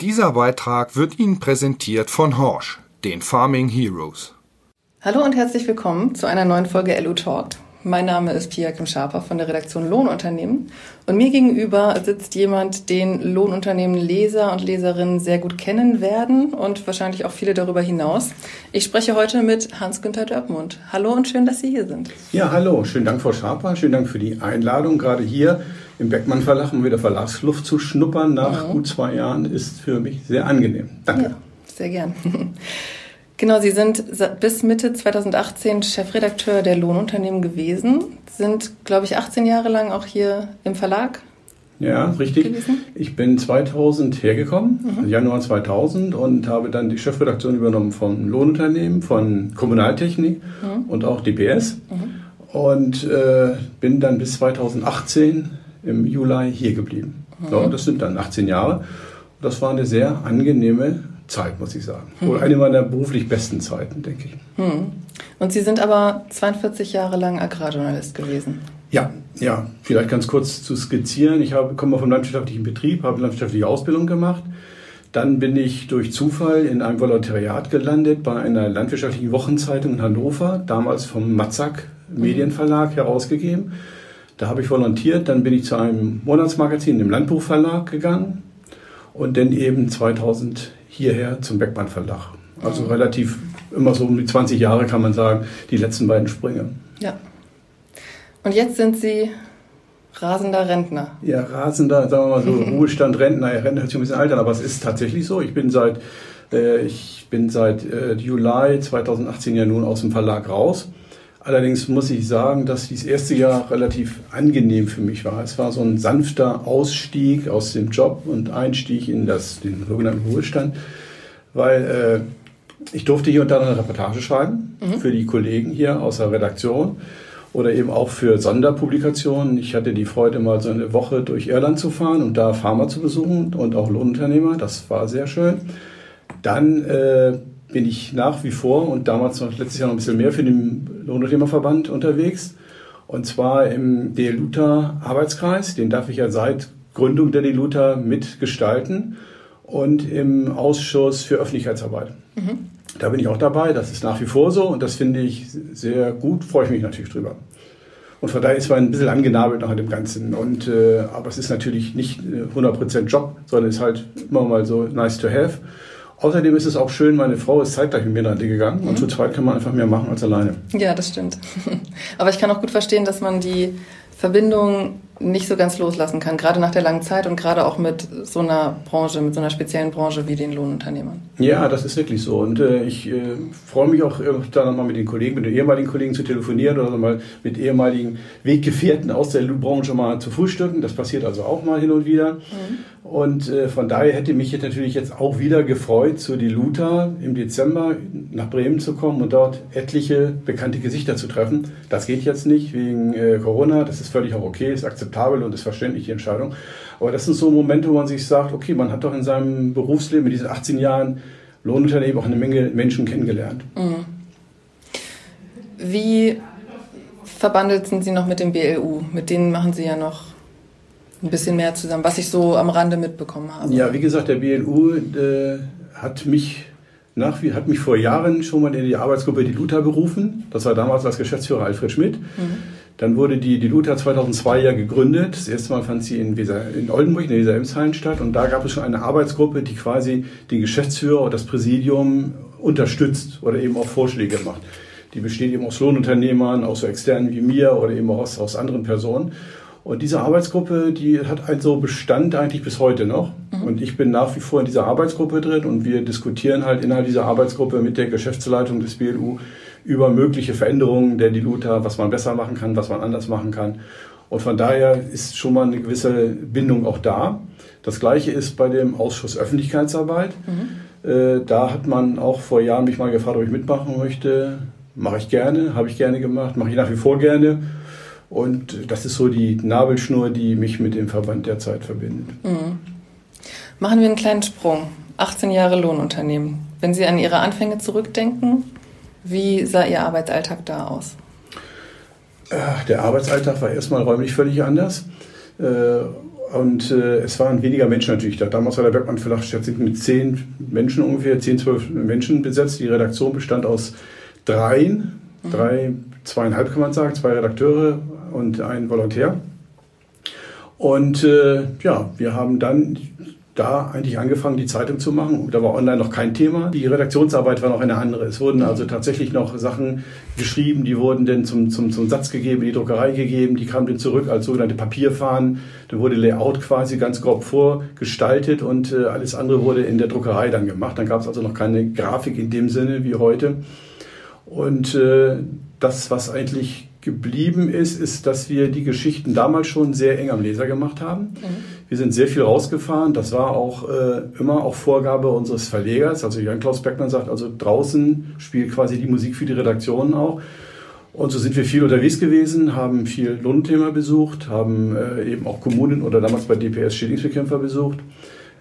Dieser Beitrag wird Ihnen präsentiert von Horsch, den Farming Heroes. Hallo und herzlich willkommen zu einer neuen Folge LU Talk. Mein Name ist Pia Kim Schaper von der Redaktion Lohnunternehmen und mir gegenüber sitzt jemand, den Lohnunternehmen Leser und Leserinnen sehr gut kennen werden und wahrscheinlich auch viele darüber hinaus. Ich spreche heute mit Hans-Günther Dörpmund. Hallo und schön, dass Sie hier sind. Ja, hallo. Schönen Dank, Frau Schaper. Schönen Dank für die Einladung. Gerade hier im Beckmann Verlag, um wieder Verlagsluft zu schnuppern nach mhm. gut zwei Jahren, ist für mich sehr angenehm. Danke. Ja, sehr gern. Genau, Sie sind bis Mitte 2018 Chefredakteur der Lohnunternehmen gewesen, sind, glaube ich, 18 Jahre lang auch hier im Verlag. Ja, richtig. Gewesen. Ich bin 2000 hergekommen, mhm. Januar 2000, und habe dann die Chefredaktion übernommen von Lohnunternehmen, von Kommunaltechnik mhm. und auch DPS. Mhm. Und äh, bin dann bis 2018 im Juli hier geblieben. Mhm. So, das sind dann 18 Jahre. Das war eine sehr angenehme Zeit, muss ich sagen. Mhm. Wohl eine meiner beruflich besten Zeiten, denke ich. Mhm. Und Sie sind aber 42 Jahre lang Agrarjournalist gewesen. Ja, ja. Vielleicht ganz kurz zu skizzieren. Ich habe, komme vom landwirtschaftlichen Betrieb, habe landwirtschaftliche Ausbildung gemacht. Dann bin ich durch Zufall in einem Volontariat gelandet bei einer landwirtschaftlichen Wochenzeitung in Hannover, damals vom Matzak Medienverlag herausgegeben. Da habe ich volontiert, dann bin ich zu einem Monatsmagazin im Landbuchverlag gegangen und dann eben 2000 hierher zum Beckmann Verlag. Also mhm. relativ immer so um die 20 Jahre kann man sagen, die letzten beiden Sprünge. Ja. Und jetzt sind Sie rasender Rentner. Ja, rasender, sagen wir mal so, Ruhestand, Rentner. Ja, Rentner hört sich ein bisschen alt an, aber es ist tatsächlich so. Ich bin seit, äh, ich bin seit äh, Juli 2018 ja nun aus dem Verlag raus Allerdings muss ich sagen, dass dieses erste Jahr relativ angenehm für mich war. Es war so ein sanfter Ausstieg aus dem Job und Einstieg in das, den sogenannten Ruhestand, weil äh, ich durfte hier und da eine Reportage schreiben mhm. für die Kollegen hier aus der Redaktion oder eben auch für Sonderpublikationen. Ich hatte die Freude, mal so eine Woche durch Irland zu fahren und da Farmer zu besuchen und auch Lohnunternehmer. Das war sehr schön. Dann äh, bin ich nach wie vor und damals noch letztes Jahr noch ein bisschen mehr für den Lohnunternehmerverband unterwegs. Und zwar im DLUTA Arbeitskreis, den darf ich ja seit Gründung der DLUTA mitgestalten und im Ausschuss für Öffentlichkeitsarbeit. Mhm. Da bin ich auch dabei, das ist nach wie vor so und das finde ich sehr gut, freue ich mich natürlich drüber. Und von daher ist man ein bisschen angenabelt nach dem Ganzen. Und, äh, aber es ist natürlich nicht 100% Job, sondern es ist halt immer mal so nice to have. Außerdem ist es auch schön, meine Frau ist zeitgleich mit mir nach gegangen mhm. und zu zweit kann man einfach mehr machen als alleine. Ja, das stimmt. Aber ich kann auch gut verstehen, dass man die Verbindung nicht so ganz loslassen kann, gerade nach der langen Zeit und gerade auch mit so einer Branche, mit so einer speziellen Branche wie den Lohnunternehmern. Ja, das ist wirklich so. Und äh, ich äh, freue mich auch, da nochmal mit den Kollegen, mit den ehemaligen Kollegen zu telefonieren oder mal mit ehemaligen Weggefährten aus der Branche mal zu frühstücken. Das passiert also auch mal hin und wieder. Mhm. Und äh, von daher hätte mich jetzt natürlich jetzt auch wieder gefreut, zu die Luta im Dezember nach Bremen zu kommen und dort etliche bekannte Gesichter zu treffen. Das geht jetzt nicht wegen äh, Corona. Das ist völlig auch okay, ist akzeptabel und ist verständlich die Entscheidung. Aber das sind so Momente, wo man sich sagt, okay, man hat doch in seinem Berufsleben mit diesen 18 Jahren Lohnunternehmen auch eine Menge Menschen kennengelernt. Mhm. Wie verbandelt sind Sie noch mit dem BLU? Mit denen machen Sie ja noch ein bisschen mehr zusammen, was ich so am Rande mitbekommen habe. Ja, wie gesagt, der BLU äh, hat mich nach wie hat mich vor Jahren schon mal in die Arbeitsgruppe die Luther berufen. Das war damals als Geschäftsführer Alfred Schmidt. Mhm. Dann wurde die, die Luther 2002 ja gegründet. Das erste Mal fand sie in, Weser, in Oldenburg, in der Weser-Emshallen statt. Und da gab es schon eine Arbeitsgruppe, die quasi den Geschäftsführer oder das Präsidium unterstützt oder eben auch Vorschläge macht. Die besteht eben aus Lohnunternehmern, aus so externen wie mir oder eben auch aus, aus anderen Personen. Und diese Arbeitsgruppe, die hat einen so Bestand eigentlich bis heute noch. Mhm. Und ich bin nach wie vor in dieser Arbeitsgruppe drin und wir diskutieren halt innerhalb dieser Arbeitsgruppe mit der Geschäftsleitung des BLU über mögliche Veränderungen der Diluta, was man besser machen kann, was man anders machen kann. Und von daher ist schon mal eine gewisse Bindung auch da. Das gleiche ist bei dem Ausschuss Öffentlichkeitsarbeit. Mhm. Äh, da hat man auch vor Jahren mich mal gefragt, ob ich mitmachen möchte. Mache ich gerne, habe ich gerne gemacht, mache ich nach wie vor gerne. Und das ist so die Nabelschnur, die mich mit dem Verband derzeit verbindet. Mhm. Machen wir einen kleinen Sprung. 18 Jahre Lohnunternehmen. Wenn Sie an Ihre Anfänge zurückdenken, wie sah Ihr Arbeitsalltag da aus? Der Arbeitsalltag war erstmal räumlich völlig anders. Äh, Und äh, es waren weniger Menschen natürlich da. Damals war der Bergmann Verlag mit zehn Menschen ungefähr, zehn, zwölf Menschen besetzt. Die Redaktion bestand aus dreien, mhm. drei, zweieinhalb kann man sagen, zwei Redakteure und ein Volontär. Und äh, ja, wir haben dann da eigentlich angefangen, die Zeitung zu machen. Da war online noch kein Thema. Die Redaktionsarbeit war noch eine andere. Es wurden also tatsächlich noch Sachen geschrieben, die wurden dann zum, zum, zum Satz gegeben, die Druckerei gegeben, die kamen dann zurück als sogenannte Papierfahnen. Da wurde Layout quasi ganz grob vorgestaltet und äh, alles andere wurde in der Druckerei dann gemacht. Dann gab es also noch keine Grafik in dem Sinne wie heute. Und äh, das, was eigentlich geblieben ist, ist, dass wir die Geschichten damals schon sehr eng am Leser gemacht haben. Mhm. Wir sind sehr viel rausgefahren. Das war auch äh, immer auch Vorgabe unseres Verlegers. Also Jan-Klaus Beckmann sagt, also draußen spielt quasi die Musik für die Redaktionen auch. Und so sind wir viel unterwegs gewesen, haben viel Lohnthema besucht, haben äh, eben auch Kommunen oder damals bei DPS Schädlingsbekämpfer besucht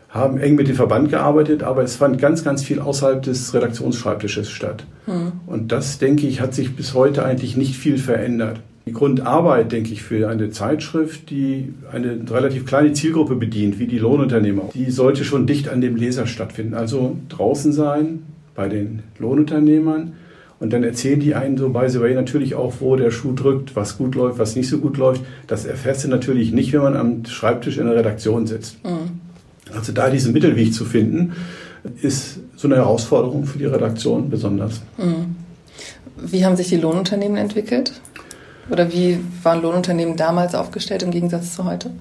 haben eng mit dem Verband gearbeitet, aber es fand ganz, ganz viel außerhalb des Redaktionsschreibtisches statt. Mhm. Und das, denke ich, hat sich bis heute eigentlich nicht viel verändert. Die Grundarbeit, denke ich, für eine Zeitschrift, die eine relativ kleine Zielgruppe bedient, wie die Lohnunternehmer, die sollte schon dicht an dem Leser stattfinden. Also draußen sein bei den Lohnunternehmern und dann erzählen die einen so by the way natürlich auch, wo der Schuh drückt, was gut läuft, was nicht so gut läuft. Das erfährst du natürlich nicht, wenn man am Schreibtisch in der Redaktion sitzt. Mhm. Also da diesen Mittelweg zu finden, ist so eine Herausforderung für die Redaktion besonders. Mhm. Wie haben sich die Lohnunternehmen entwickelt? Oder wie waren Lohnunternehmen damals aufgestellt im Gegensatz zu heute?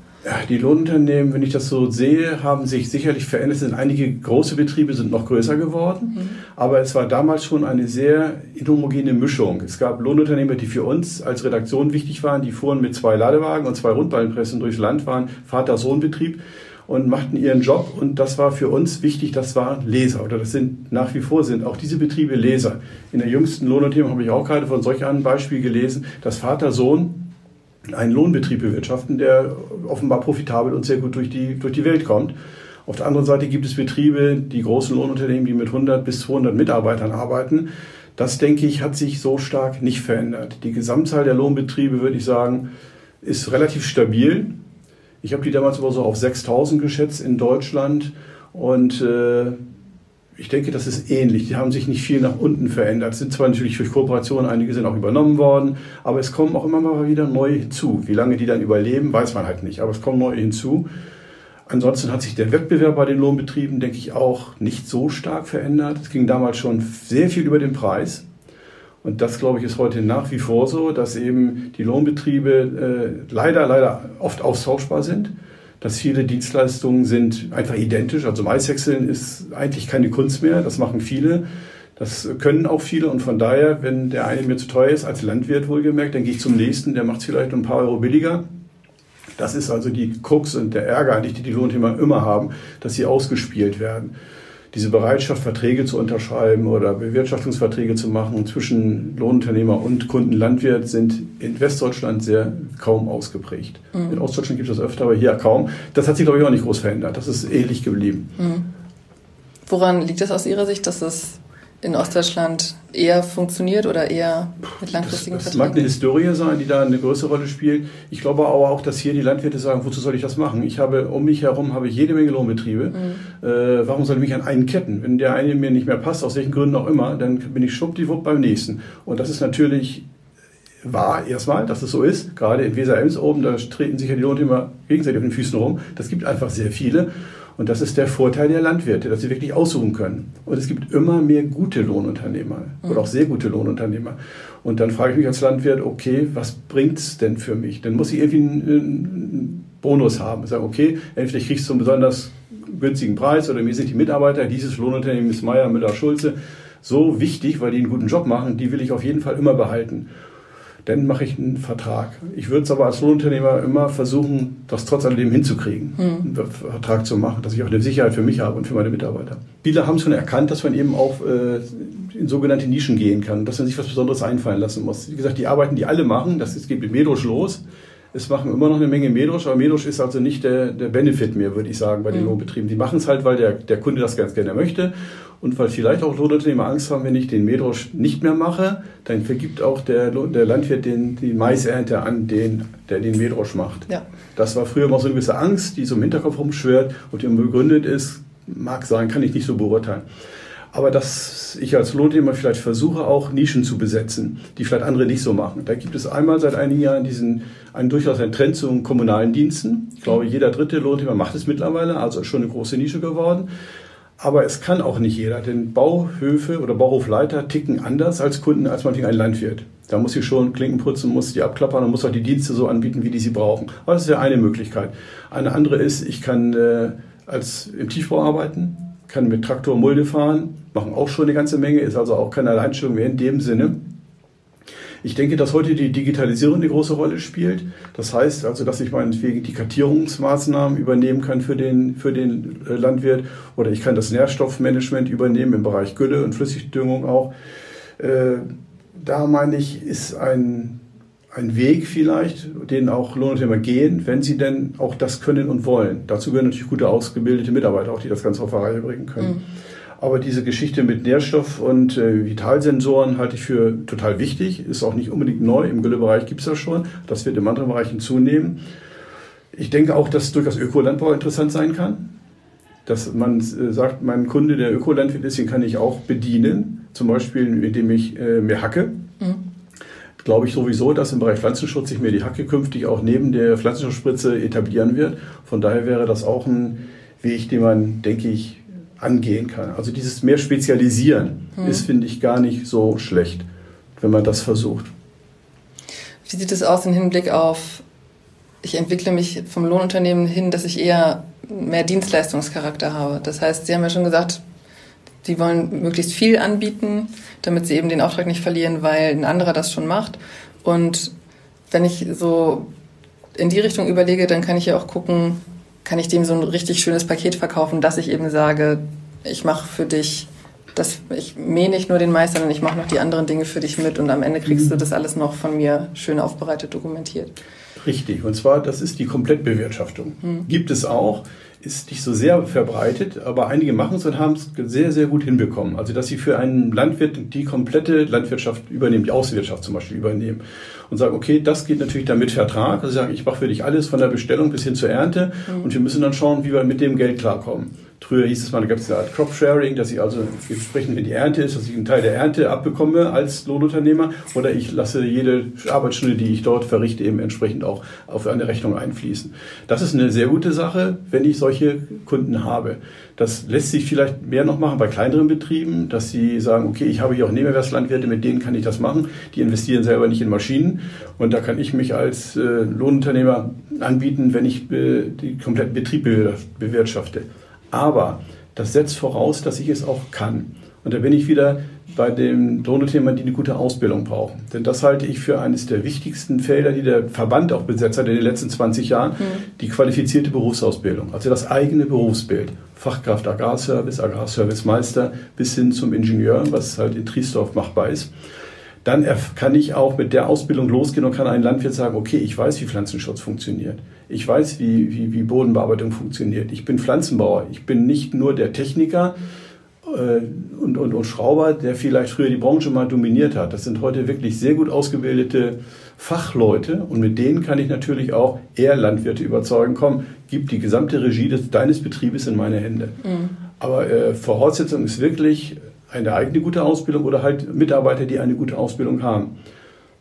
Die Lohnunternehmen, wenn ich das so sehe, haben sich sicherlich verändert. Sind einige große Betriebe sind noch größer geworden, mhm. aber es war damals schon eine sehr homogene Mischung. Es gab Lohnunternehmer, die für uns als Redaktion wichtig waren. Die fuhren mit zwei Ladewagen und zwei Rundballenpressen durchs Land, waren Vater-Sohn-Betrieb und machten ihren Job. Und das war für uns wichtig, das waren Leser oder das sind nach wie vor sind auch diese Betriebe Leser. In der jüngsten Lohnunternehmen habe ich auch gerade von solch einem Beispiel gelesen, dass Vater, Sohn einen Lohnbetrieb bewirtschaften, der offenbar profitabel und sehr gut durch die, durch die Welt kommt. Auf der anderen Seite gibt es Betriebe, die großen Lohnunternehmen, die mit 100 bis 200 Mitarbeitern arbeiten. Das, denke ich, hat sich so stark nicht verändert. Die Gesamtzahl der Lohnbetriebe, würde ich sagen, ist relativ stabil. Ich habe die damals aber so auf 6000 geschätzt in Deutschland und äh, ich denke, das ist ähnlich. Die haben sich nicht viel nach unten verändert. Es sind zwar natürlich durch Kooperationen, einige sind auch übernommen worden, aber es kommen auch immer mal wieder neue hinzu. Wie lange die dann überleben, weiß man halt nicht, aber es kommen neue hinzu. Ansonsten hat sich der Wettbewerb bei den Lohnbetrieben, denke ich, auch nicht so stark verändert. Es ging damals schon sehr viel über den Preis. Und das, glaube ich, ist heute nach wie vor so, dass eben die Lohnbetriebe äh, leider, leider oft austauschbar sind. Dass viele Dienstleistungen sind einfach identisch. Also Maishäckseln ist eigentlich keine Kunst mehr. Das machen viele. Das können auch viele. Und von daher, wenn der eine mir zu teuer ist, als Landwirt wohlgemerkt, dann gehe ich zum nächsten, der macht es vielleicht ein paar Euro billiger. Das ist also die Krux und der Ärger die die Lohnthema immer haben, dass sie ausgespielt werden diese Bereitschaft, Verträge zu unterschreiben oder Bewirtschaftungsverträge zu machen zwischen Lohnunternehmer und Kundenlandwirt sind in Westdeutschland sehr kaum ausgeprägt. Mhm. In Ostdeutschland gibt es das öfter, aber hier kaum. Das hat sich, glaube ich, auch nicht groß verändert. Das ist ähnlich geblieben. Mhm. Woran liegt das aus Ihrer Sicht, dass es in Ostdeutschland eher funktioniert oder eher mit langfristigen das, das mag eine Historie sein, die da eine größere Rolle spielt. Ich glaube aber auch, dass hier die Landwirte sagen, wozu soll ich das machen? Ich habe um mich herum habe ich jede Menge Lohnbetriebe. Mhm. Äh, warum soll ich mich an einen ketten? Wenn der eine mir nicht mehr passt, aus welchen Gründen auch immer, dann bin ich schwuppdiwupp beim nächsten. Und das ist natürlich wahr erstmal, dass es so ist. Gerade in Weser-Ems oben, da treten sich ja die Lohntümer gegenseitig auf den Füßen rum. Das gibt einfach sehr viele. Und das ist der Vorteil der Landwirte, dass sie wirklich aussuchen können. Und es gibt immer mehr gute Lohnunternehmer mhm. oder auch sehr gute Lohnunternehmer. Und dann frage ich mich als Landwirt, okay, was bringt es denn für mich? Dann muss ich irgendwie einen, einen Bonus haben. Ich sage, okay, entweder ich kriege es zum besonders günstigen Preis oder mir sind die Mitarbeiter dieses Lohnunternehmen ist Meier, Müller, Schulze so wichtig, weil die einen guten Job machen, die will ich auf jeden Fall immer behalten dann mache ich einen Vertrag. Ich würde es aber als Lohnunternehmer immer versuchen, das trotz alledem hinzukriegen, mhm. einen Vertrag zu machen, dass ich auch eine Sicherheit für mich habe und für meine Mitarbeiter. Viele haben schon erkannt, dass man eben auch äh, in sogenannte Nischen gehen kann, dass man sich was Besonderes einfallen lassen muss. Wie gesagt, die Arbeiten, die alle machen, das geht mit Medosch los, Es machen immer noch eine Menge Medrosch, aber Medrosch ist also nicht der, der Benefit mehr, würde ich sagen, bei den mhm. Lohnbetrieben. Die machen es halt, weil der, der Kunde das ganz gerne möchte und weil vielleicht auch Lohnunternehmer Angst haben, wenn ich den Medrosch nicht mehr mache, dann vergibt auch der, der Landwirt den, die Maisernte an den, der den Medrosch macht. Ja. Das war früher mal so eine gewisse Angst, die so im Hinterkopf rumschwört und die begründet ist, mag sein, kann ich nicht so beurteilen aber dass ich als Lohntehmer vielleicht versuche, auch Nischen zu besetzen, die vielleicht andere nicht so machen. Da gibt es einmal seit einigen Jahren diesen, einen durchaus einen Trend zu kommunalen Diensten. Ich glaube, jeder dritte Lohntehmer macht es mittlerweile, also ist schon eine große Nische geworden. Aber es kann auch nicht jeder, denn Bauhöfe oder Bauhofleiter ticken anders als Kunden, als manchmal ein Landwirt. Da muss ich schon Klinken putzen, muss die abklappern und muss auch die Dienste so anbieten, wie die sie brauchen. Aber das ist ja eine Möglichkeit. Eine andere ist, ich kann äh, als im Tiefbau arbeiten, kann mit Traktor Mulde fahren, machen auch schon eine ganze Menge, ist also auch keine Alleinstellung mehr in dem Sinne. Ich denke, dass heute die Digitalisierung eine große Rolle spielt. Das heißt also, dass ich meinetwegen die Kartierungsmaßnahmen übernehmen kann für den, für den äh, Landwirt oder ich kann das Nährstoffmanagement übernehmen im Bereich Gülle und Flüssigdüngung auch. Äh, da meine ich, ist ein ein Weg vielleicht, den auch Lohnunternehmer gehen, wenn sie denn auch das können und wollen. Dazu gehören natürlich gute ausgebildete Mitarbeiter, auch die das Ganze auf die Reihe bringen können. Mhm. Aber diese Geschichte mit Nährstoff- und äh, Vitalsensoren halte ich für total wichtig. Ist auch nicht unbedingt neu. Im Güllebereich gibt es das schon. Das wird in anderen Bereichen zunehmen. Ich denke auch, dass durchaus Ökolandbau interessant sein kann. Dass man äh, sagt, mein Kunde, der Ökolandwirt ist, den kann ich auch bedienen. Zum Beispiel, indem ich äh, mehr hacke. Glaube ich sowieso, dass im Bereich Pflanzenschutz sich mir die Hacke künftig auch neben der Pflanzenschutzspritze etablieren wird. Von daher wäre das auch ein Weg, den man, denke ich, angehen kann. Also dieses mehr Spezialisieren hm. ist, finde ich, gar nicht so schlecht, wenn man das versucht. Wie sieht es aus im Hinblick auf, ich entwickle mich vom Lohnunternehmen hin, dass ich eher mehr Dienstleistungscharakter habe? Das heißt, Sie haben ja schon gesagt, Sie wollen möglichst viel anbieten, damit sie eben den Auftrag nicht verlieren, weil ein anderer das schon macht. Und wenn ich so in die Richtung überlege, dann kann ich ja auch gucken, kann ich dem so ein richtig schönes Paket verkaufen, dass ich eben sage, ich mache für dich das, ich mähe nicht nur den Mais, sondern ich mache noch die anderen Dinge für dich mit und am Ende kriegst mhm. du das alles noch von mir schön aufbereitet dokumentiert. Richtig, und zwar das ist die Komplettbewirtschaftung. Mhm. Gibt es auch ist nicht so sehr verbreitet, aber einige machen es und haben es sehr, sehr gut hinbekommen. Also, dass sie für einen Landwirt die komplette Landwirtschaft übernehmen, die Außenwirtschaft zum Beispiel übernehmen und sagen, okay, das geht natürlich dann mit Vertrag. Also sagen, ich mache für dich alles von der Bestellung bis hin zur Ernte mhm. und wir müssen dann schauen, wie wir mit dem Geld klarkommen. Früher hieß es mal, da gab es eine Art Crop Sharing, dass ich also entsprechend, wenn die Ernte ist, dass ich einen Teil der Ernte abbekomme als Lohnunternehmer oder ich lasse jede Arbeitsstunde, die ich dort verrichte, eben entsprechend auch auf eine Rechnung einfließen. Das ist eine sehr gute Sache, wenn ich solche Kunden habe. Das lässt sich vielleicht mehr noch machen bei kleineren Betrieben, dass sie sagen, okay, ich habe hier auch Nebenwerkslandwirte, mit denen kann ich das machen. Die investieren selber nicht in Maschinen und da kann ich mich als äh, Lohnunternehmer anbieten, wenn ich äh, die kompletten Betrieb bewirtschafte. Aber das setzt voraus, dass ich es auch kann. Und da bin ich wieder bei dem Drohnethema, die eine gute Ausbildung brauchen. Denn das halte ich für eines der wichtigsten Felder, die der Verband auch besetzt hat in den letzten 20 Jahren, mhm. die qualifizierte Berufsausbildung, also das eigene Berufsbild. Fachkraft Agrarservice, Agrarservicemeister bis hin zum Ingenieur, was halt in Triesdorf machbar ist. Dann kann ich auch mit der Ausbildung losgehen und kann ein Landwirt sagen, okay, ich weiß, wie Pflanzenschutz funktioniert. Ich weiß, wie, wie, wie Bodenbearbeitung funktioniert. Ich bin Pflanzenbauer. Ich bin nicht nur der Techniker, äh, und, und, und Schrauber, der vielleicht früher die Branche mal dominiert hat. Das sind heute wirklich sehr gut ausgebildete Fachleute und mit denen kann ich natürlich auch eher Landwirte überzeugen, komm, gib die gesamte Regie des, deines Betriebes in meine Hände. Mhm. Aber äh, Voraussetzung ist wirklich eine eigene gute Ausbildung oder halt Mitarbeiter, die eine gute Ausbildung haben.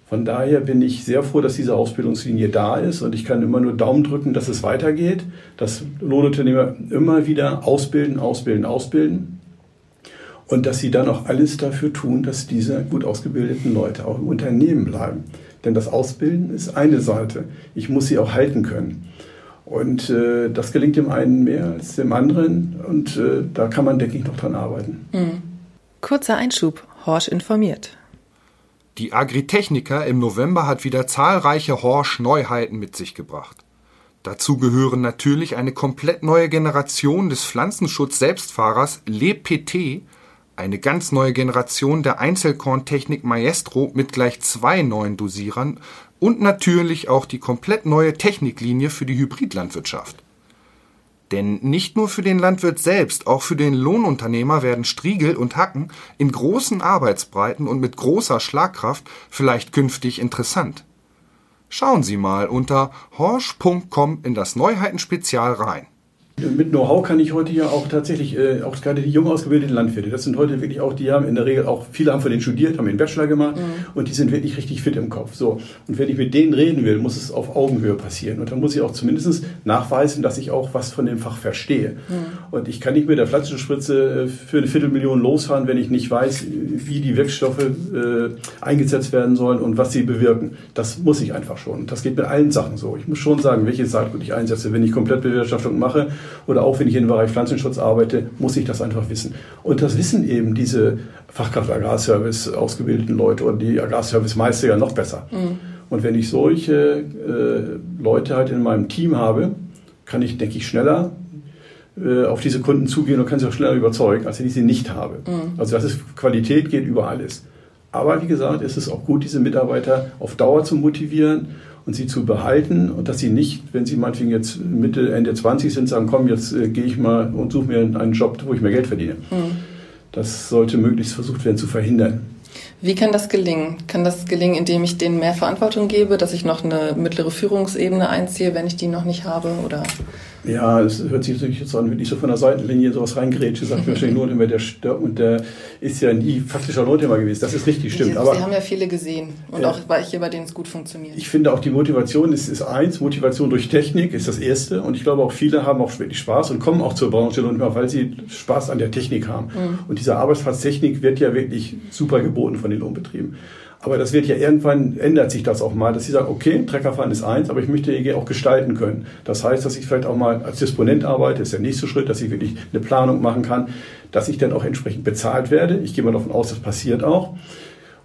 Von daher bin ich sehr froh, dass diese Ausbildungslinie da ist und ich kann immer nur Daumen drücken, dass es weitergeht, dass Lohnunternehmer immer wieder ausbilden, ausbilden, ausbilden und dass sie dann auch alles dafür tun, dass diese gut ausgebildeten Leute auch im Unternehmen bleiben. Denn das Ausbilden ist eine Seite. Ich muss sie auch halten können. Und äh, das gelingt dem einen mehr als dem anderen. Und äh, da kann man, denke ich, noch dran arbeiten. Mhm. Kurzer Einschub. Horsch informiert. Die Agritechnica im November hat wieder zahlreiche Horsch-Neuheiten mit sich gebracht. Dazu gehören natürlich eine komplett neue Generation des Pflanzenschutz-Selbstfahrers LePT eine ganz neue Generation der Einzelkorntechnik Maestro mit gleich zwei neuen Dosierern Und natürlich auch die komplett neue Techniklinie für die Hybridlandwirtschaft. Denn nicht nur für den Landwirt selbst, auch für den Lohnunternehmer werden Striegel und Hacken in großen Arbeitsbreiten und mit großer Schlagkraft vielleicht künftig interessant. Schauen Sie mal unter horsch.com in das Neuheitenspezial rein. Mit Know-how kann ich heute ja auch tatsächlich, äh, auch gerade die jung ausgebildeten Landwirte, das sind heute wirklich auch, die haben in der Regel auch, viele haben von denen studiert, haben den Bachelor gemacht mhm. und die sind wirklich richtig fit im Kopf. So. Und wenn ich mit denen reden will, muss es auf Augenhöhe passieren. Und dann muss ich auch zumindest nachweisen, dass ich auch was von dem Fach verstehe. Mhm. Und ich kann nicht mit der Pflanzenspritze äh, für eine Viertelmillion losfahren, wenn ich nicht weiß, wie die Wirkstoffe äh, eingesetzt werden sollen und was sie bewirken. Das muss ich einfach schon. Das geht mit allen Sachen so. Ich muss schon sagen, welches Saatgut ich einsetze, wenn ich Komplettbewirtschaftung mache oder auch wenn ich im Bereich Pflanzenschutz arbeite, muss ich das einfach wissen. Und das wissen eben diese Fachkraft Agrarservice ausgebildeten Leute oder die Agrarservice-Meister ja noch besser. Mhm. Und wenn ich solche äh, Leute halt in meinem Team habe, kann ich, denke ich, schneller äh, auf diese Kunden zugehen und kann sie auch schneller überzeugen, als wenn ich sie nicht habe. Mhm. Also das ist Qualität geht über alles. Aber wie gesagt, ist es auch gut, diese Mitarbeiter auf Dauer zu motivieren und sie zu behalten und dass sie nicht, wenn sie meinetwegen jetzt Mitte, Ende 20 sind, sagen, komm, jetzt äh, gehe ich mal und suche mir einen Job, wo ich mehr Geld verdiene. Mhm. Das sollte möglichst versucht werden zu verhindern. Wie kann das gelingen? Kann das gelingen, indem ich denen mehr Verantwortung gebe, dass ich noch eine mittlere Führungsebene einziehe, wenn ich die noch nicht habe? Oder? Ja, es hört sich natürlich jetzt an, wenn ich so von der Seitenlinie sowas reingrätsche, sagt wahrscheinlich nur immer der Stör und der ist ja nie faktischer Lohnthema gewesen. Das ist richtig, stimmt. Sie, aber, Sie haben ja viele gesehen und äh, auch welche, bei denen es gut funktioniert. Ich finde auch die Motivation ist, ist eins, Motivation durch Technik ist das erste und ich glaube auch viele haben auch wirklich Spaß und kommen auch zur Branche Lohnthema, weil sie Spaß an der Technik haben. Mhm. Und diese Arbeitsplatztechnik wird ja wirklich super geboten von den Lohnbetrieben. Aber das wird ja irgendwann, ändert sich das auch mal, dass sie sagen, okay, Treckerfahren ist eins, aber ich möchte EG auch gestalten können. Das heißt, dass ich vielleicht auch mal als Disponent arbeite, ist der nächste Schritt, dass ich wirklich eine Planung machen kann, dass ich dann auch entsprechend bezahlt werde. Ich gehe mal davon aus, das passiert auch.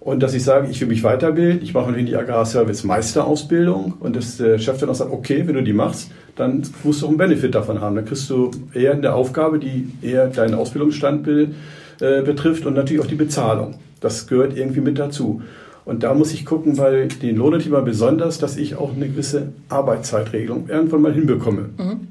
Und dass ich sage, ich will mich weiterbilden, ich mache die Agrarservice Meisterausbildung und dass der Chef dann auch sagt, okay, wenn du die machst, dann musst du auch einen Benefit davon haben. Dann kriegst du eher eine Aufgabe, die eher deinen Ausbildungsstand äh, betrifft und natürlich auch die Bezahlung. Das gehört irgendwie mit dazu. Und da muss ich gucken, weil den Lohnunternehmer besonders, dass ich auch eine gewisse Arbeitszeitregelung irgendwann mal hinbekomme. Mhm.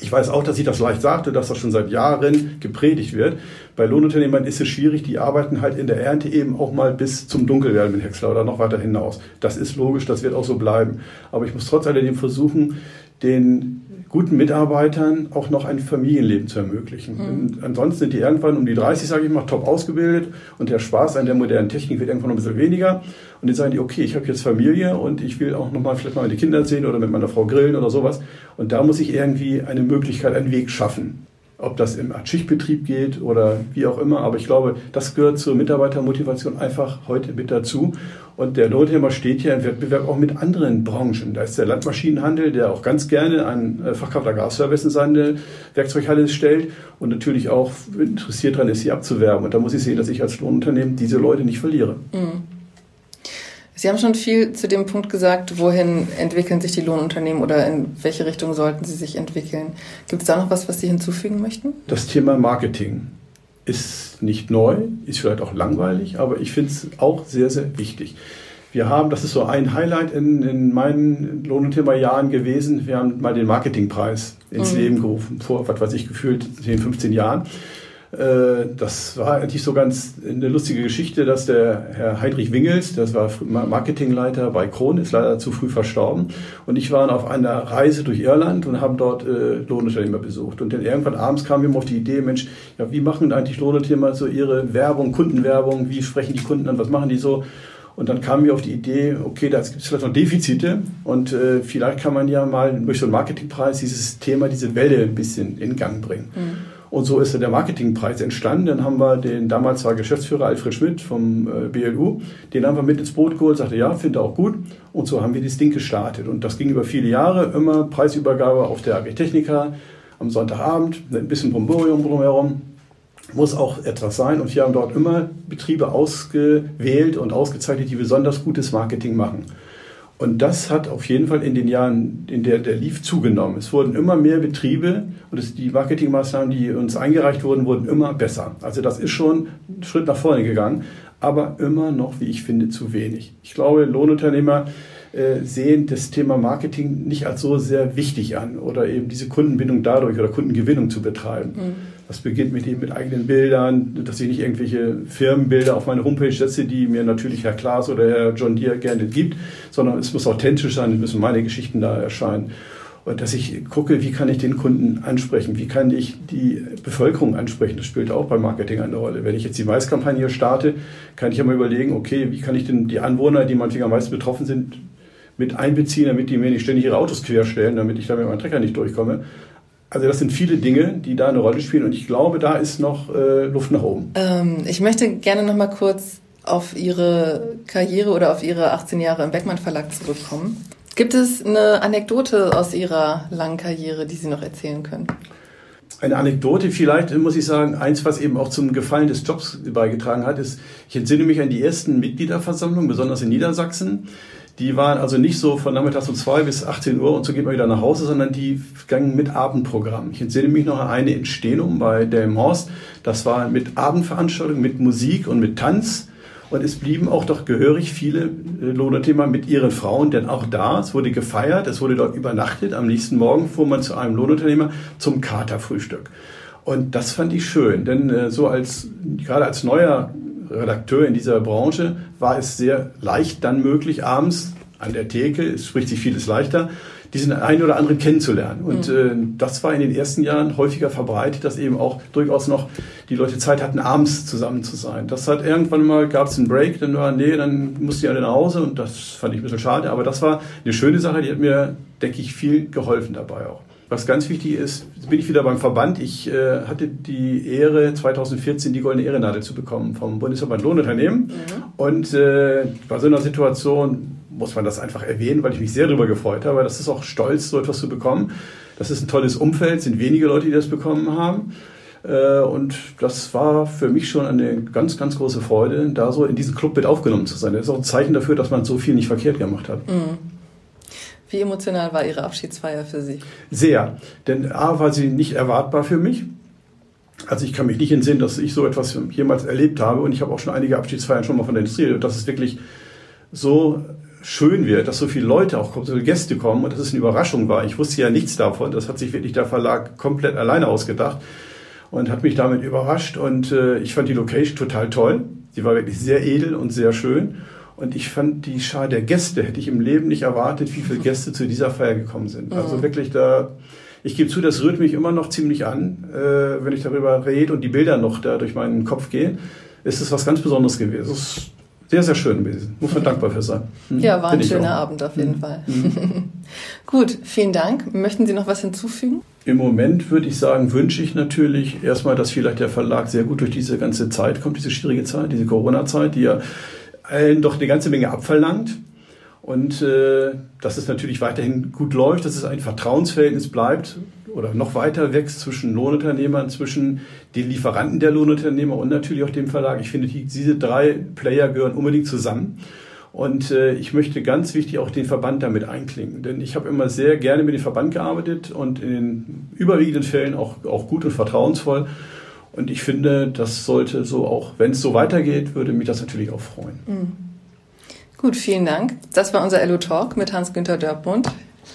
Ich weiß auch, dass ich das leicht sagte, dass das schon seit Jahren gepredigt wird. Bei Lohnunternehmern ist es schwierig, die arbeiten halt in der Ernte eben auch mal bis zum Dunkelwerden mit Häcksler oder noch weiter hinaus. Das ist logisch, das wird auch so bleiben. Aber ich muss trotz alledem versuchen, den guten Mitarbeitern auch noch ein Familienleben zu ermöglichen. Mhm. Ansonsten sind die irgendwann um die 30, sage ich mal, top ausgebildet und der Spaß an der modernen Technik wird irgendwann noch ein bisschen weniger. Und dann sagen die, okay, ich habe jetzt Familie und ich will auch noch mal vielleicht mal meine Kinder sehen oder mit meiner Frau grillen oder sowas. Und da muss ich irgendwie eine Möglichkeit, einen Weg schaffen ob das im Schichtbetrieb geht oder wie auch immer. Aber ich glaube, das gehört zur Mitarbeitermotivation einfach heute mit dazu. Und der Lohnthema steht ja im Wettbewerb auch mit anderen Branchen. Da ist der Landmaschinenhandel, der auch ganz gerne einen äh, Fachkraft Agrarservice in seine Werkzeughalle stellt und natürlich auch interessiert daran ist, sie abzuwerben. Und da muss ich sehen, dass ich als Lohnunternehmen diese Leute nicht verliere. Mhm. Sie haben schon viel zu dem Punkt gesagt, wohin entwickeln sich die Lohnunternehmen oder in welche Richtung sollten sie sich entwickeln. Gibt es da noch was, was Sie hinzufügen möchten? Das Thema Marketing ist nicht neu, ist vielleicht auch langweilig, aber ich finde es auch sehr, sehr wichtig. Wir haben, das ist so ein Highlight in, in meinen Lohn- und Thema-Jahren gewesen, wir haben mal den Marketingpreis ins mhm. Leben gerufen, vor, was weiß ich, gefühlt 10, 15 Jahren. Äh, das war eigentlich so ganz eine lustige Geschichte, dass der Herr Heinrich Wingels, das war Marketingleiter bei Kron, ist leider zu früh verstorben. Und ich war auf einer Reise durch Irland und haben dort äh, Lohnunternehmer besucht. Und dann irgendwann abends kam mir auf die Idee, Mensch, ja, wie machen eigentlich Lohnunternehmer so ihre Werbung, Kundenwerbung, wie sprechen die Kunden an, was machen die so? Und dann kam mir auf die Idee, okay, da gibt es vielleicht noch Defizite und äh, vielleicht kann man ja mal durch so einen Marketingpreis dieses Thema, diese Welle ein bisschen in Gang bringen. Mhm. Und so ist der Marketingpreis entstanden. Dann haben wir den, damals war Geschäftsführer Alfred Schmidt vom äh, BLU, den haben wir mit ins Boot geholt, sagte, ja, finde auch gut. Und so haben wir das Ding gestartet. Und das ging über viele Jahre, immer Preisübergabe auf der Agritechnica am Sonntagabend, ein bisschen Bromborium drumherum. Muss auch etwas sein. Und wir haben dort immer Betriebe ausgewählt und ausgezeichnet, die besonders gutes Marketing machen. Und das hat auf jeden Fall in den Jahren, in der der lief, zugenommen. Es wurden immer mehr Betriebe und es, die Marketingmaßnahmen, die uns eingereicht wurden, wurden immer besser. Also das ist schon ein Schritt nach vorne gegangen, aber immer noch, wie ich finde, zu wenig. Ich glaube, Lohnunternehmer äh, sehen das Thema Marketing nicht als so sehr wichtig an oder eben diese Kundenbindung dadurch oder Kundengewinnung zu betreiben. Mhm. Das beginnt mit mit eigenen Bildern, dass ich nicht irgendwelche Firmenbilder auf meine Homepage setze, die mir natürlich Herr Klaas oder Herr John Deere gerne gibt, sondern es muss authentisch sein, es müssen meine Geschichten da erscheinen. Und dass ich gucke, wie kann ich den Kunden ansprechen, wie kann ich die Bevölkerung ansprechen. Das spielt auch beim Marketing eine Rolle. Wenn ich jetzt die Maiskampagne starte, kann ich ja mal überlegen, okay, wie kann ich denn die Anwohner, die manchmal am meisten betroffen sind, mit einbeziehen, damit die mir nicht ständig ihre Autos querstellen, damit ich da mit meinem Trecker nicht durchkomme. Also das sind viele Dinge, die da eine Rolle spielen und ich glaube, da ist noch äh, Luft nach oben. Ähm, ich möchte gerne noch mal kurz auf Ihre Karriere oder auf Ihre 18 Jahre im Beckmann Verlag zurückkommen. Gibt es eine Anekdote aus Ihrer langen Karriere, die Sie noch erzählen können? Eine Anekdote vielleicht, muss ich sagen, eins, was eben auch zum Gefallen des Jobs beigetragen hat, ist, ich entsinne mich an die ersten Mitgliederversammlungen, besonders in Niedersachsen. Die waren also nicht so von nachmittags um zwei bis 18 Uhr und so geht man wieder nach Hause, sondern die gingen mit Abendprogramm. Ich entsinne mich noch an eine in bei Delmhorst. Das war mit Abendveranstaltung, mit Musik und mit Tanz. Und es blieben auch doch gehörig viele äh, Lohnunternehmer mit ihren Frauen, denn auch da, es wurde gefeiert, es wurde dort übernachtet. Am nächsten Morgen fuhr man zu einem Lohnunternehmer zum Katerfrühstück. Und das fand ich schön, denn äh, so als, gerade als neuer Redakteur in dieser Branche war es sehr leicht dann möglich, abends an der Theke, es spricht sich vieles leichter, diesen einen oder anderen kennenzulernen. Und mhm. äh, das war in den ersten Jahren häufiger verbreitet, dass eben auch durchaus noch die Leute Zeit hatten, abends zusammen zu sein. Das hat irgendwann mal, gab es einen Break, dann war, nee, dann mussten die alle nach Hause und das fand ich ein bisschen schade. Aber das war eine schöne Sache, die hat mir, denke ich, viel geholfen dabei auch. Was ganz wichtig ist, bin ich wieder beim Verband. Ich äh, hatte die Ehre, 2014 die Goldene Ehrennadel zu bekommen vom Bundesverband Lohnunternehmen. Mhm. Und äh, bei so einer Situation muss man das einfach erwähnen, weil ich mich sehr darüber gefreut habe. Das ist auch stolz, so etwas zu bekommen. Das ist ein tolles Umfeld, sind wenige Leute, die das bekommen haben. Äh, und das war für mich schon eine ganz, ganz große Freude, da so in diesen Club mit aufgenommen zu sein. Das ist auch ein Zeichen dafür, dass man so viel nicht verkehrt gemacht hat. Mhm. Wie emotional war Ihre Abschiedsfeier für Sie? Sehr, denn A war sie nicht erwartbar für mich. Also ich kann mich nicht entsinnen, dass ich so etwas jemals erlebt habe und ich habe auch schon einige Abschiedsfeiern schon mal von der Industrie und dass es wirklich so schön wird, dass so viele Leute auch so viele Gäste kommen und dass es eine Überraschung war. Ich wusste ja nichts davon. Das hat sich wirklich der Verlag komplett alleine ausgedacht und hat mich damit überrascht und äh, ich fand die Location total toll. Sie war wirklich sehr edel und sehr schön. Und ich fand die Schar der Gäste, hätte ich im Leben nicht erwartet, wie viele Gäste zu dieser Feier gekommen sind. Mhm. Also wirklich da, ich gebe zu, das rührt mich immer noch ziemlich an, äh, wenn ich darüber rede und die Bilder noch da durch meinen Kopf gehen. Ist es was ganz Besonderes gewesen. Es ist sehr, sehr schön gewesen. Muss man dankbar für sein. Hm? Ja, war ein schöner Abend auf jeden hm. Fall. Hm. Gut, vielen Dank. Möchten Sie noch was hinzufügen? Im Moment würde ich sagen, wünsche ich natürlich erstmal, dass vielleicht der Verlag sehr gut durch diese ganze Zeit kommt, diese schwierige Zeit, diese Corona-Zeit, die ja allen doch eine ganze Menge abverlangt. Und äh, dass es natürlich weiterhin gut läuft, dass es ein Vertrauensverhältnis bleibt oder noch weiter wächst zwischen Lohnunternehmern, zwischen den Lieferanten der Lohnunternehmer und natürlich auch dem Verlag. Ich finde, die, diese drei Player gehören unbedingt zusammen. Und äh, ich möchte ganz wichtig auch den Verband damit einklingen. Denn ich habe immer sehr gerne mit dem Verband gearbeitet und in den überwiegenden Fällen auch, auch gut und vertrauensvoll. Und ich finde, das sollte so auch, wenn es so weitergeht, würde mich das natürlich auch freuen. Mhm. Gut, vielen Dank. Das war unser Elo Talk mit Hans-Günter Dörpmund,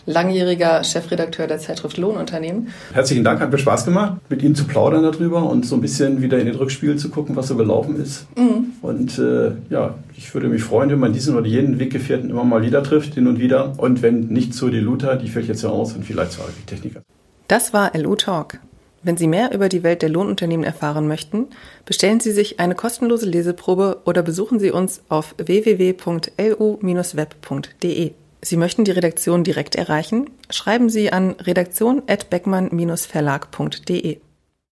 langjähriger Chefredakteur der Zeitschrift Lohnunternehmen. Herzlichen Dank, hat mir Spaß gemacht, mit Ihnen zu plaudern darüber und so ein bisschen wieder in den Rückspiegel zu gucken, was so gelaufen ist. Mhm. Und äh, ja, ich würde mich freuen, wenn man diesen oder jeden Weggefährten immer mal wieder trifft, hin und wieder. Und wenn nicht zur Deluta, die fällt jetzt ja aus, dann vielleicht zur Techniker. Das war LO Talk. Wenn Sie mehr über die Welt der Lohnunternehmen erfahren möchten, bestellen Sie sich eine kostenlose Leseprobe oder besuchen Sie uns auf www.lu-web.de. Sie möchten die Redaktion direkt erreichen? Schreiben Sie an redaktion@beckmann-verlag.de.